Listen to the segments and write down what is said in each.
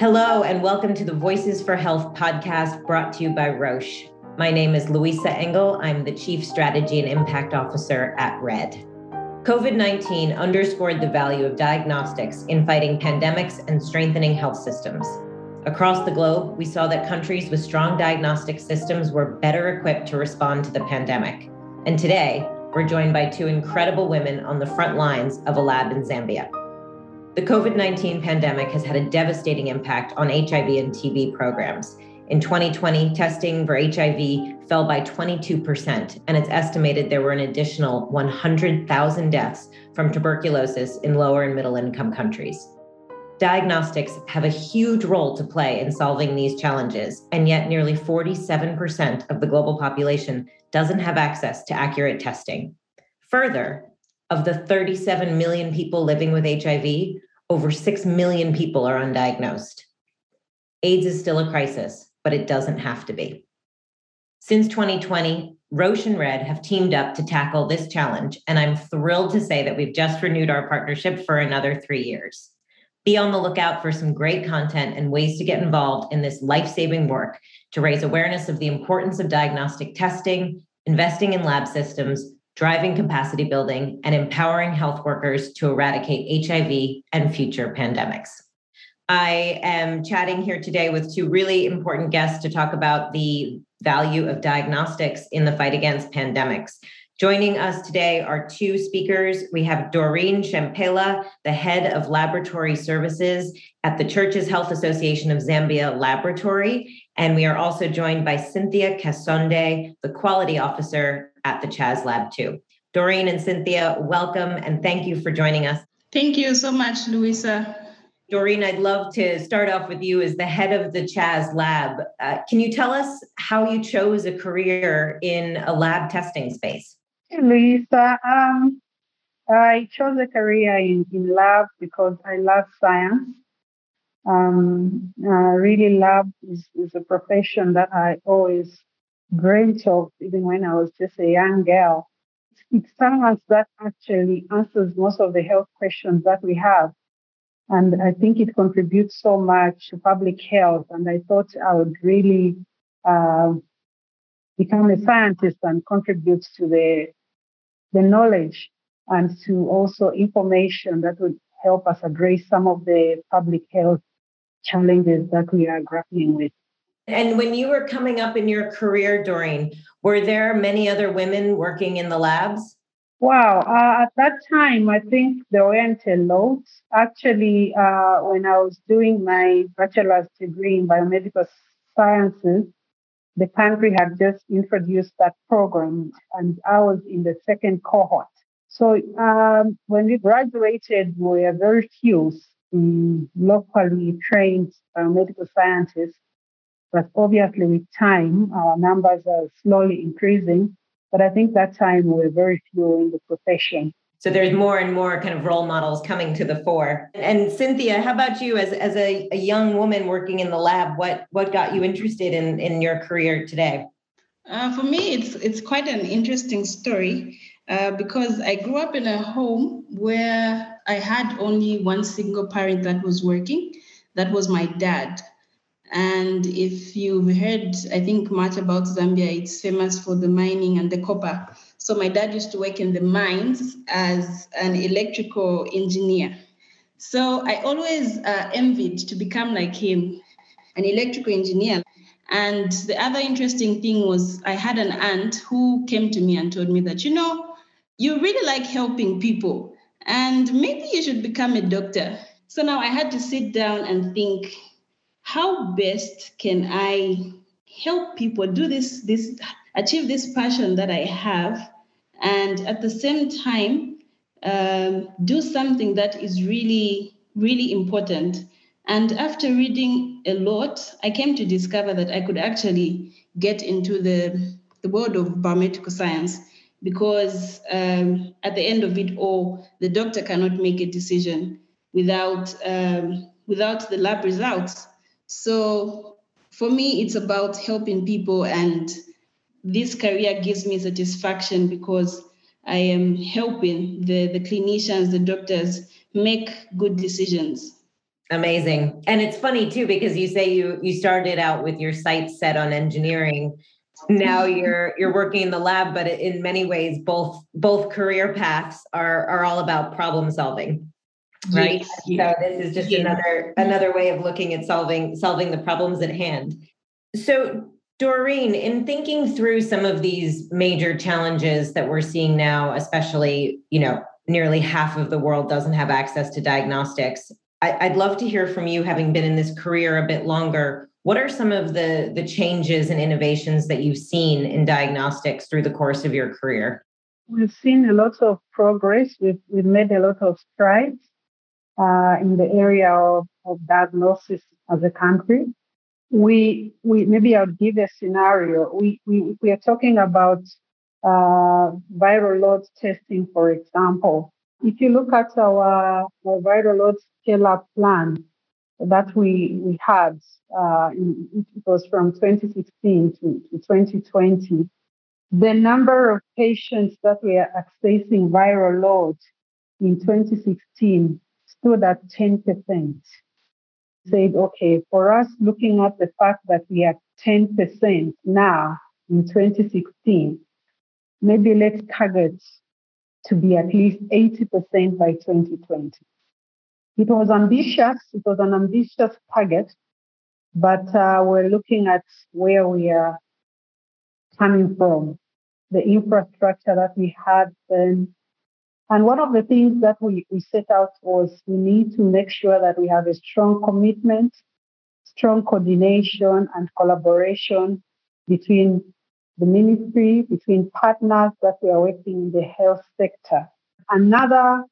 Hello, and welcome to the Voices for Health podcast brought to you by Roche. My name is Louisa Engel. I'm the Chief Strategy and Impact Officer at RED. COVID 19 underscored the value of diagnostics in fighting pandemics and strengthening health systems. Across the globe, we saw that countries with strong diagnostic systems were better equipped to respond to the pandemic. And today, we're joined by two incredible women on the front lines of a lab in Zambia. The COVID 19 pandemic has had a devastating impact on HIV and TB programs. In 2020, testing for HIV fell by 22%, and it's estimated there were an additional 100,000 deaths from tuberculosis in lower and middle income countries. Diagnostics have a huge role to play in solving these challenges, and yet nearly 47% of the global population doesn't have access to accurate testing. Further, of the 37 million people living with HIV, over 6 million people are undiagnosed. AIDS is still a crisis, but it doesn't have to be. Since 2020, Roche and Red have teamed up to tackle this challenge, and I'm thrilled to say that we've just renewed our partnership for another three years. Be on the lookout for some great content and ways to get involved in this life saving work to raise awareness of the importance of diagnostic testing, investing in lab systems, driving capacity building, and empowering health workers to eradicate HIV and future pandemics. I am chatting here today with two really important guests to talk about the value of diagnostics in the fight against pandemics. Joining us today are two speakers. We have Doreen Shempela, the head of laboratory services at the Churches Health Association of Zambia Laboratory. And we are also joined by Cynthia Kasonde, the quality officer at the Chaz Lab too. Doreen and Cynthia, welcome and thank you for joining us. Thank you so much, Louisa. Doreen, I'd love to start off with you as the head of the Chaz Lab. Uh, can you tell us how you chose a career in a lab testing space? Hey, Louisa, um, I chose a career in, in lab because I love science. Um, I really love is, is a profession that I always of even when I was just a young girl. It's science that actually answers most of the health questions that we have. And I think it contributes so much to public health. And I thought I would really uh, become a scientist and contribute to the, the knowledge and to also information that would help us address some of the public health challenges that we are grappling with. And when you were coming up in your career, Doreen, were there many other women working in the labs? Wow. Uh, at that time, I think there weren't a lot. Actually, uh, when I was doing my bachelor's degree in biomedical sciences, the country had just introduced that program, and I was in the second cohort. So um, when we graduated, we were very few locally trained biomedical scientists but obviously, with time, our numbers are slowly increasing. But I think that time we were very few in the profession. So there's more and more kind of role models coming to the fore. And Cynthia, how about you as, as a, a young woman working in the lab? What what got you interested in, in your career today? Uh, for me, it's it's quite an interesting story uh, because I grew up in a home where I had only one single parent that was working. That was my dad. And if you've heard, I think, much about Zambia, it's famous for the mining and the copper. So my dad used to work in the mines as an electrical engineer. So I always uh, envied to become like him, an electrical engineer. And the other interesting thing was I had an aunt who came to me and told me that, you know, you really like helping people and maybe you should become a doctor. So now I had to sit down and think, how best can I help people do this, this achieve this passion that I have, and at the same time um, do something that is really, really important. And after reading a lot, I came to discover that I could actually get into the, the world of biomedical science because um, at the end of it all, the doctor cannot make a decision without um, without the lab results. So for me, it's about helping people, and this career gives me satisfaction because I am helping the, the clinicians, the doctors make good decisions. Amazing. And it's funny too because you say you you started out with your sights set on engineering. Now mm-hmm. you're you're working in the lab, but in many ways both both career paths are are all about problem solving. Right? Yes. So this is just yes. another another way of looking at solving solving the problems at hand. So Doreen, in thinking through some of these major challenges that we're seeing now, especially, you know, nearly half of the world doesn't have access to diagnostics. I, would love to hear from you, having been in this career a bit longer. What are some of the, the changes and innovations that you've seen in diagnostics through the course of your career? We've seen a lot of progress. We've, we've made a lot of strides uh, in the area of, of diagnosis as a country. We, we maybe I'll give a scenario. We, we, we are talking about uh, viral load testing, for example. If you look at our, our viral load scale up plan that we, we had, uh, it was from 2016 to, to 2020, the number of patients that were accessing viral load in 2016 stood at 10%. Said, okay, for us looking at the fact that we are 10% now in 2016, maybe let's target to be at least 80% by 2020. It was ambitious. It was an ambitious target, but uh, we're looking at where we are coming from, the infrastructure that we had then. And one of the things that we, we set out was we need to make sure that we have a strong commitment, strong coordination and collaboration between the ministry, between partners that we are working in the health sector. Another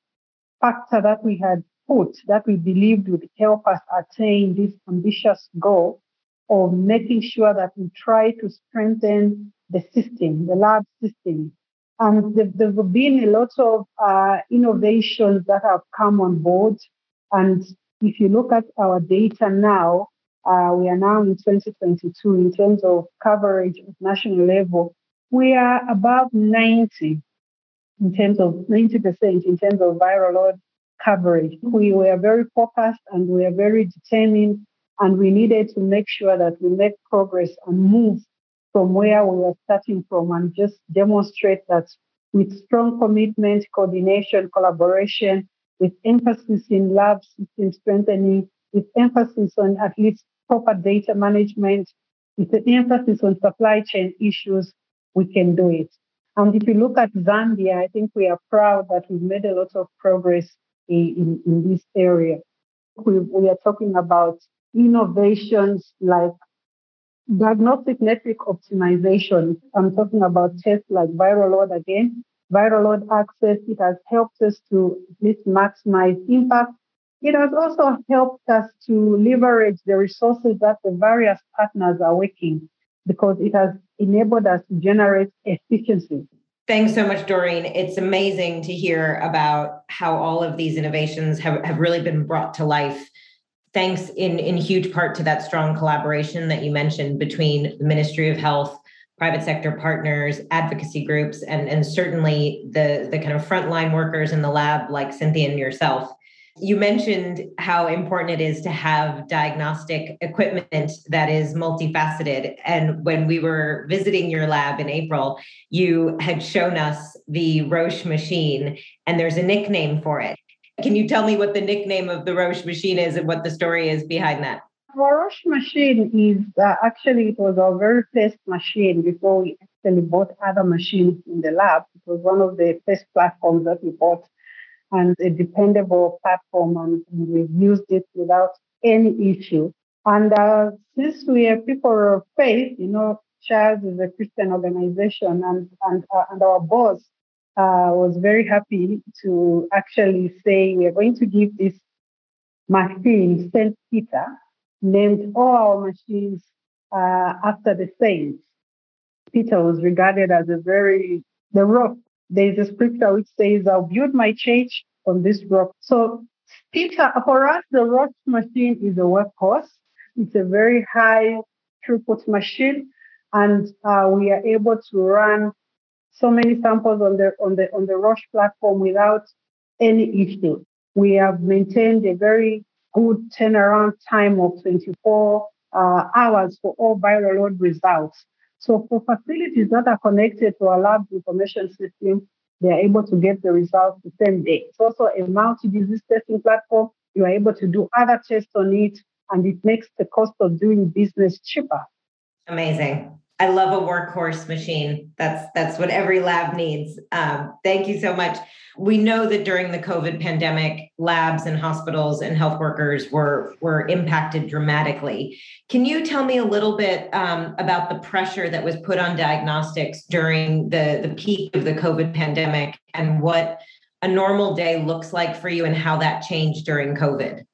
factor that we had put that we believed would help us attain this ambitious goal of making sure that we try to strengthen the system, the lab system. And there have been a lot of uh, innovations that have come on board. And if you look at our data now, uh, we are now in 2022 in terms of coverage at national level. We are above 90 in terms of 90% in terms of viral load coverage. We were very focused and we are very determined and we needed to make sure that we make progress and move from where we were starting from and just demonstrate that with strong commitment, coordination, collaboration, with emphasis in lab system strengthening, with emphasis on at least proper data management, with an emphasis on supply chain issues, we can do it. And if you look at Zambia, I think we are proud that we've made a lot of progress in, in, in this area. We, we are talking about innovations like diagnostic network optimization. I'm talking about tests like viral load again. Viral load access, it has helped us to at least maximize impact it has also helped us to leverage the resources that the various partners are working because it has enabled us to generate efficiency. Thanks so much, Doreen. It's amazing to hear about how all of these innovations have, have really been brought to life. Thanks in, in huge part to that strong collaboration that you mentioned between the Ministry of Health, private sector partners, advocacy groups, and, and certainly the, the kind of frontline workers in the lab like Cynthia and yourself. You mentioned how important it is to have diagnostic equipment that is multifaceted. And when we were visiting your lab in April, you had shown us the Roche machine, and there's a nickname for it. Can you tell me what the nickname of the Roche machine is and what the story is behind that? Our Roche machine is uh, actually it was our very first machine before we actually bought other machines in the lab. It was one of the first platforms that we bought and a dependable platform, and, and we've used it without any issue. And uh, since we are people of faith, you know, Chaz is a Christian organization, and and uh, and our boss uh, was very happy to actually say we are going to give this machine Saint Peter, named all our machines uh, after the saints. Peter was regarded as a very the rock there is a scripture which says, I'll build my church on this rock. So Peter, for us, the rock machine is a workhorse. It's a very high throughput machine, and uh, we are able to run so many samples on the on the on the Roche platform without any issue. We have maintained a very good turnaround time of 24 uh, hours for all viral load results. So for facilities that are connected to our lab information system, they are able to get the results the same day. It's also a multi-disease testing platform. You are able to do other tests on it, and it makes the cost of doing business cheaper. Amazing. I love a workhorse machine. That's that's what every lab needs. Um, thank you so much. We know that during the COVID pandemic, labs and hospitals and health workers were were impacted dramatically. Can you tell me a little bit um, about the pressure that was put on diagnostics during the the peak of the COVID pandemic and what a normal day looks like for you and how that changed during COVID?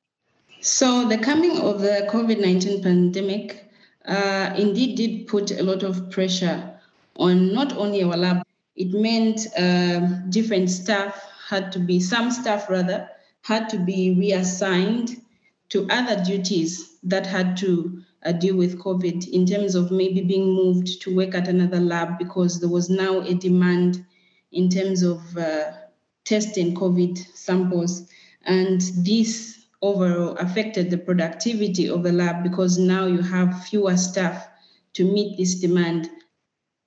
So the coming of the COVID nineteen pandemic uh, indeed did put a lot of pressure on not only our lab, it meant uh, different staff had to be, some staff rather, had to be reassigned to other duties that had to uh, deal with COVID in terms of maybe being moved to work at another lab because there was now a demand in terms of uh, testing COVID samples. And this overall affected the productivity of the lab because now you have fewer staff to meet this demand.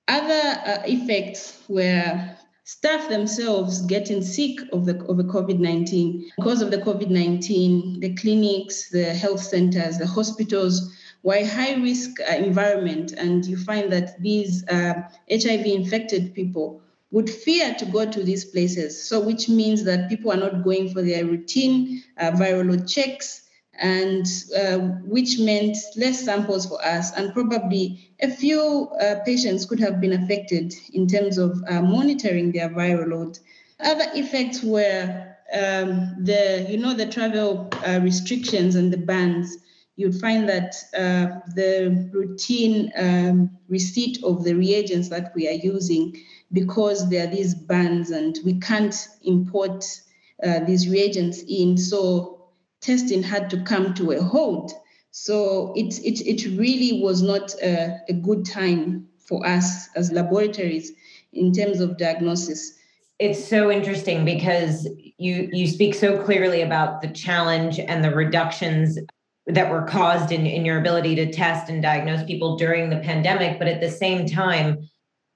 Other uh, effects were staff themselves getting sick of the, of the COVID-19. Because of the COVID-19, the clinics, the health centers, the hospitals were a high-risk uh, environment, and you find that these uh, HIV-infected people would fear to go to these places. So, which means that people are not going for their routine uh, viral load checks, and uh, which meant less samples for us, and probably a few uh, patients could have been affected in terms of uh, monitoring their viral load. Other effects were um, the, you know, the travel uh, restrictions and the bans you'd find that uh, the routine um, receipt of the reagents that we are using because there are these bans and we can't import uh, these reagents in. So testing had to come to a halt. So it, it, it really was not a, a good time for us as laboratories in terms of diagnosis. It's so interesting because you you speak so clearly about the challenge and the reductions that were caused in, in your ability to test and diagnose people during the pandemic, but at the same time,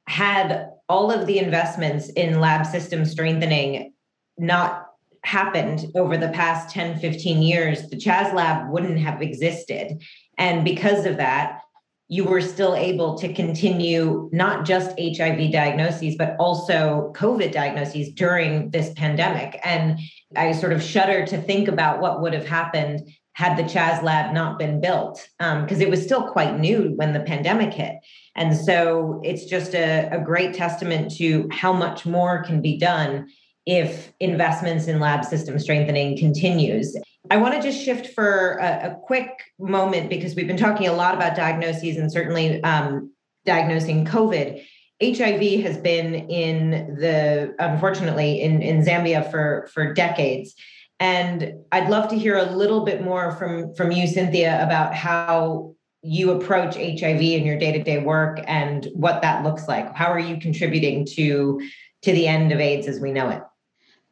had all of the investments in lab system strengthening not happened over the past 10, 15 years, the Chaz lab wouldn't have existed. And because of that, you were still able to continue not just HIV diagnoses, but also COVID diagnoses during this pandemic. And I sort of shudder to think about what would have happened had the Chaz lab not been built, because um, it was still quite new when the pandemic hit. And so it's just a, a great testament to how much more can be done if investments in lab system strengthening continues. I want to just shift for a, a, quick moment because we've been talking a lot about diagnoses and certainly um, diagnosing COVID. HIV has been in the unfortunately in, in Zambia for for decades. And I'd love to hear a little bit more from from you, Cynthia, about how you approach HIV in your day-to-day work and what that looks like. How are you contributing to to the end of AIDS as we know it?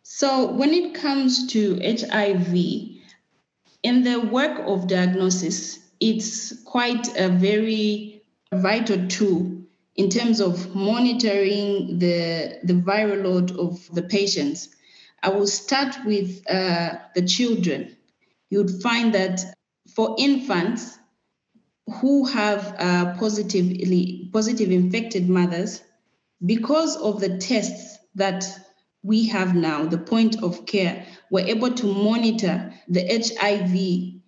So when it comes to HIV, in the work of diagnosis, it's quite a very vital tool in terms of monitoring the, the viral load of the patients. I will start with uh, the children. You'd find that for infants who have uh, positively positive infected mothers, because of the tests that we have now, the point of care, we're able to monitor the HIV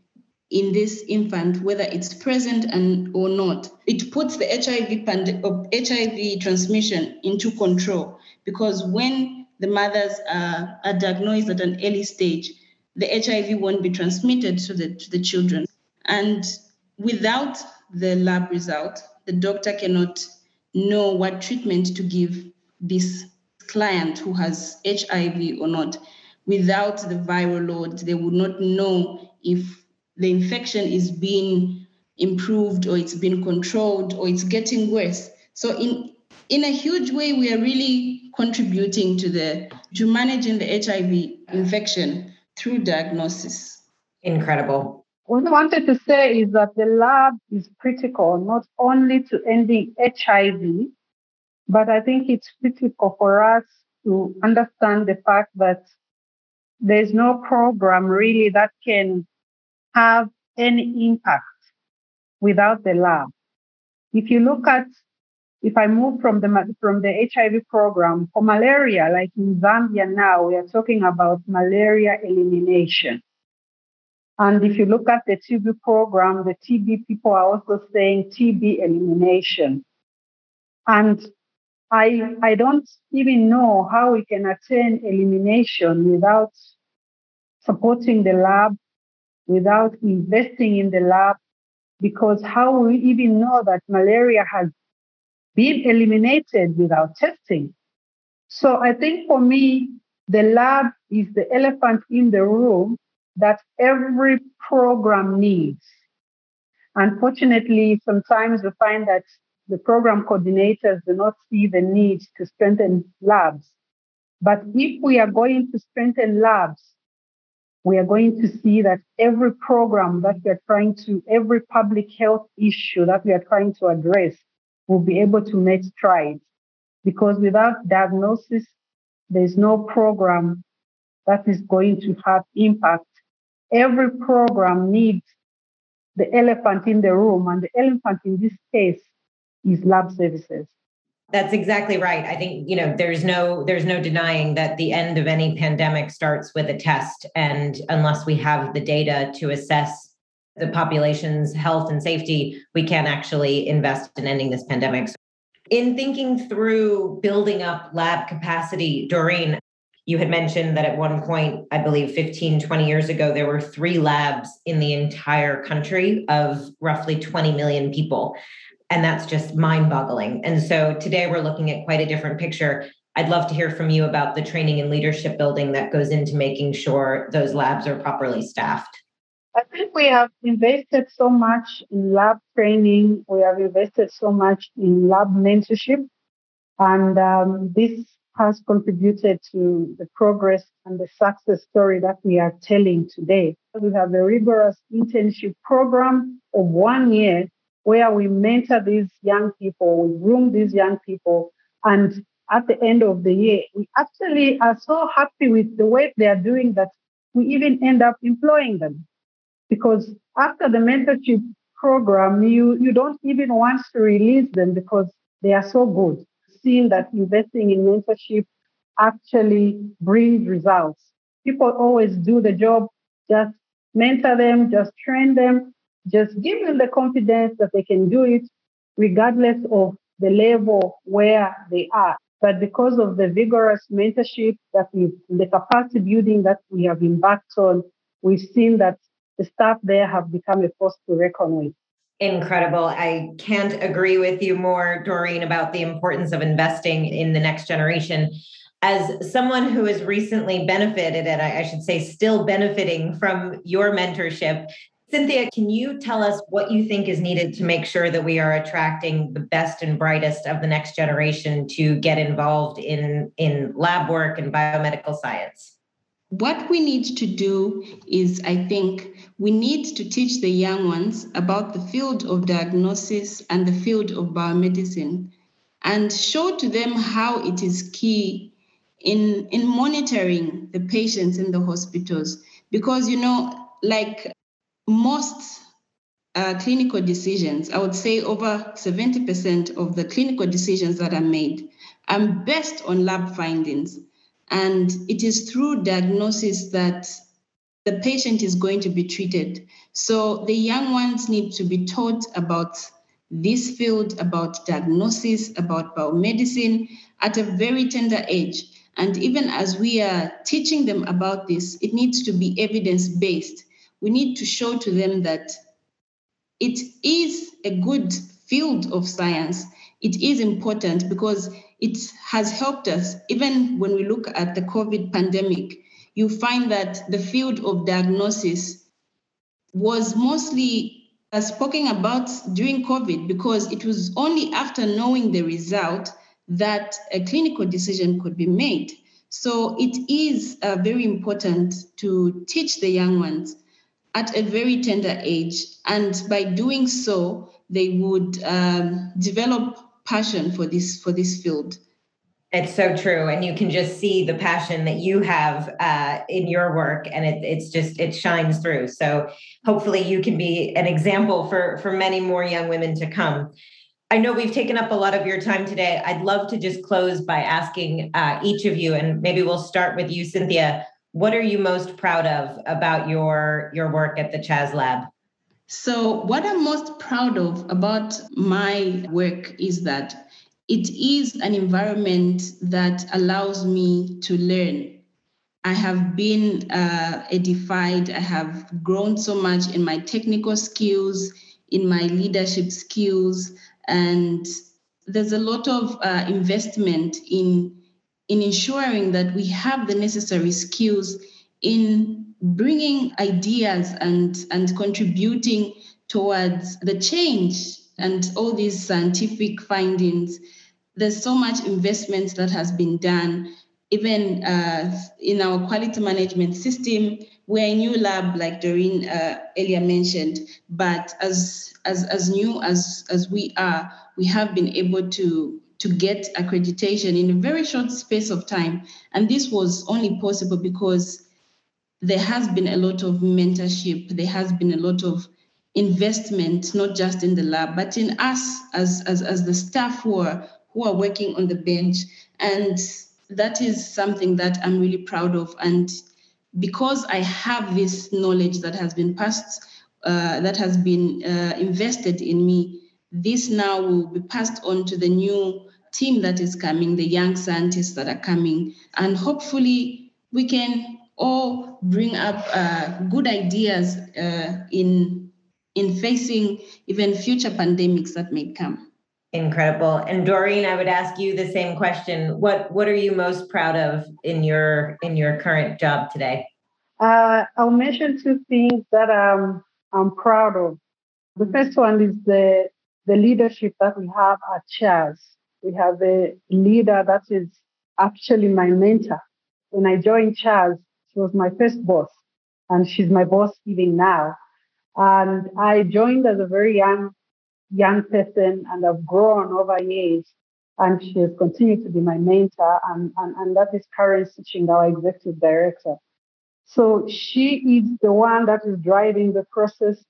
in this infant, whether it's present and or not. It puts the HIV pand- HIV transmission into control because when the mothers are, are diagnosed at an early stage, the HIV won't be transmitted to the, to the children. And without the lab result, the doctor cannot know what treatment to give this client who has HIV or not. Without the viral load, they would not know if the infection is being improved or it's been controlled or it's getting worse. So in in a huge way, we are really contributing to the to managing the HIV infection through diagnosis. Incredible. What I wanted to say is that the lab is critical not only to ending HIV, but I think it's critical for us to understand the fact that there's no program really that can have any impact without the lab. If you look at, if I move from the from the HIV program for malaria, like in Zambia now, we are talking about malaria elimination. And if you look at the TB program, the TB people are also saying TB elimination. And I, I don't even know how we can attain elimination without supporting the lab, without investing in the lab, because how we even know that malaria has been eliminated without testing? So I think for me, the lab is the elephant in the room that every program needs. Unfortunately, sometimes we find that the program coordinators do not see the need to strengthen labs. But if we are going to strengthen labs, we are going to see that every program that we are trying to, every public health issue that we are trying to address will be able to make strides. Because without diagnosis, there's no program that is going to have impact. Every program needs the elephant in the room, and the elephant in this case is lab services. That's exactly right. I think, you know, there's no there's no denying that the end of any pandemic starts with a test and unless we have the data to assess the population's health and safety, we can't actually invest in ending this pandemic. So In thinking through building up lab capacity, Doreen, you had mentioned that at one point, I believe 15, 20 years ago, there were three labs in the entire country of roughly 20 million people. And that's just mind boggling. And so today we're looking at quite a different picture. I'd love to hear from you about the training and leadership building that goes into making sure those labs are properly staffed. I think we have invested so much in lab training. We have invested so much in lab mentorship. And um, this has contributed to the progress and the success story that we are telling today. We have a rigorous internship program of one year where we mentor these young people, we groom these young people, and at the end of the year, we actually are so happy with the work they are doing that we even end up employing them. Because after the mentorship program, you, you don't even want to release them because they are so good. Seeing that investing in mentorship actually brings results. People always do the job, just mentor them, just train them, just give them the confidence that they can do it regardless of the level where they are. But because of the vigorous mentorship that we, the capacity building that we have embarked on, we've seen that the staff there have become a force to reckon with. Incredible. I can't agree with you more, Doreen, about the importance of investing in the next generation. As someone who has recently benefited, and I should say still benefiting from your mentorship, Cynthia, can you tell us what you think is needed to make sure that we are attracting the best and brightest of the next generation to get involved in, in lab work and biomedical science? What we need to do is, I think, we need to teach the young ones about the field of diagnosis and the field of biomedicine and show to them how it is key in, in monitoring the patients in the hospitals. Because, you know, like most uh, clinical decisions, I would say over 70% of the clinical decisions that are made are based on lab findings. And it is through diagnosis that the patient is going to be treated. So the young ones need to be taught about this field, about diagnosis, about biomedicine at a very tender age. And even as we are teaching them about this, it needs to be evidence based we need to show to them that it is a good field of science. It is important because it has helped us. Even when we look at the COVID pandemic, you find that the field of diagnosis was mostly uh, spoken about during COVID because it was only after knowing the result that a clinical decision could be made. So it is uh, very important to teach the young ones at a very tender age. And by doing so, they would um, develop passion for this for this field. It's so true, and you can just see the passion that you have uh, in your work, and it, it's just it shines through. So hopefully, you can be an example for for many more young women to come. I know we've taken up a lot of your time today. I'd love to just close by asking uh, each of you, and maybe we'll start with you, Cynthia. What are you most proud of about your your work at the Chaz Lab? So, what I'm most proud of about my work is that it is an environment that allows me to learn. I have been uh, edified, I have grown so much in my technical skills, in my leadership skills, and there's a lot of uh, investment in, in ensuring that we have the necessary skills in bringing ideas and, and contributing towards the change and all these scientific findings. There's so much investment that has been done, even uh, in our quality management system. We're a new lab, like Doreen uh, earlier mentioned, but as, as, as new as, as we are, we have been able to to get accreditation in a very short space of time. And this was only possible because there has been a lot of mentorship, there has been a lot of investment, not just in the lab, but in us as, as, as the staff who are, who are working on the bench. And that is something that I'm really proud of. And because I have this knowledge that has been passed, uh, that has been uh, invested in me, this now will be passed on to the new team that is coming, the young scientists that are coming. And hopefully we can all bring up uh, good ideas uh, in in facing even future pandemics that may come. Incredible. And Doreen, I would ask you the same question. What what are you most proud of in your in your current job today? Uh, I'll mention two things that um, I'm proud of. The first one is the the leadership that we have at Chaz. We have a leader that is actually my mentor. When I joined Chaz, she was my first boss, and she's my boss even now. And I joined as a very young, young person, and I've grown over years. And she has continued to be my mentor, and, and, and that is Karen Sichinga, our executive director. So she is the one that is driving the process.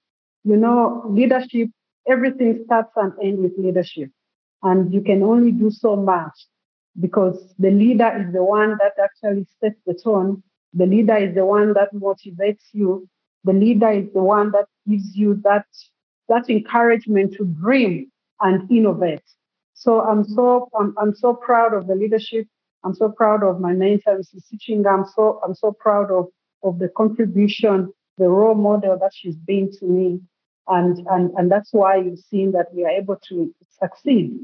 You know, leadership, everything starts and ends with leadership. And you can only do so much because the leader is the one that actually sets the tone the leader is the one that motivates you. The leader is the one that gives you that, that encouragement to dream and innovate. So I'm so I'm, I'm so proud of the leadership. I'm so proud of my mentor, Mrs. Sichinga. I'm so I'm so proud of, of the contribution, the role model that she's been to me. And, and, and that's why you've seen that we are able to succeed.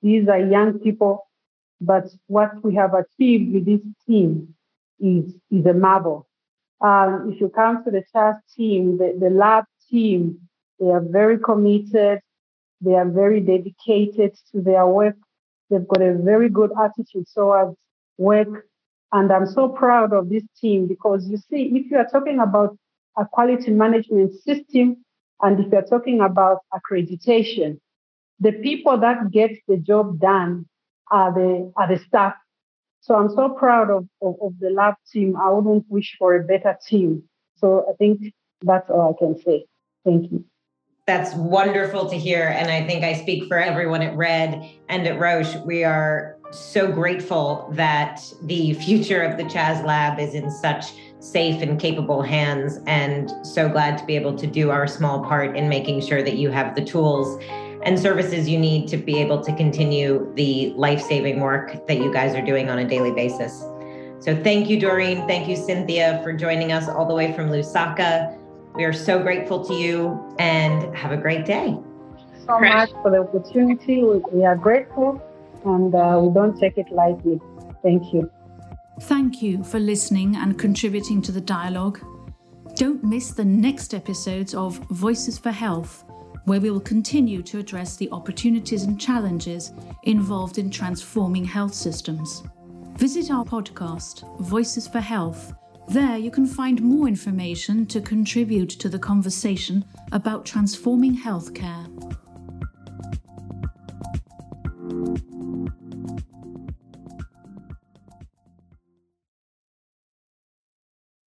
These are young people, but what we have achieved with this team is, is a marvel. Um, if you come to the Chaz team, the, the lab team, they are very committed. They are very dedicated to their work. They've got a very good attitude towards work. And I'm so proud of this team because you see, if you are talking about a quality management system and if you're talking about accreditation, the people that get the job done are the, are the staff so I'm so proud of, of, of, the lab team. I wouldn't wish for a better team. So I think that's all I can say. Thank you. That's wonderful to hear. And I think I speak for everyone at Red and at Roche. We are so grateful that the future of the Chaz Lab is in such safe and capable hands, and so glad to be able to do our small part in making sure that you have the tools and services you need to be able to continue the life saving work that you guys are doing on a daily basis. So, thank you, Doreen. Thank you, Cynthia, for joining us all the way from Lusaka. We are so grateful to you and have a great day. So much for the opportunity. We are grateful and uh, we don't take it lightly. Thank you. Thank you for listening and contributing to the dialogue. Don't miss the next episodes of Voices for Health where we will continue to address the opportunities and challenges involved in transforming health systems. Visit our podcast, Voices for Health. There you can find more information to contribute to the conversation about transforming healthcare.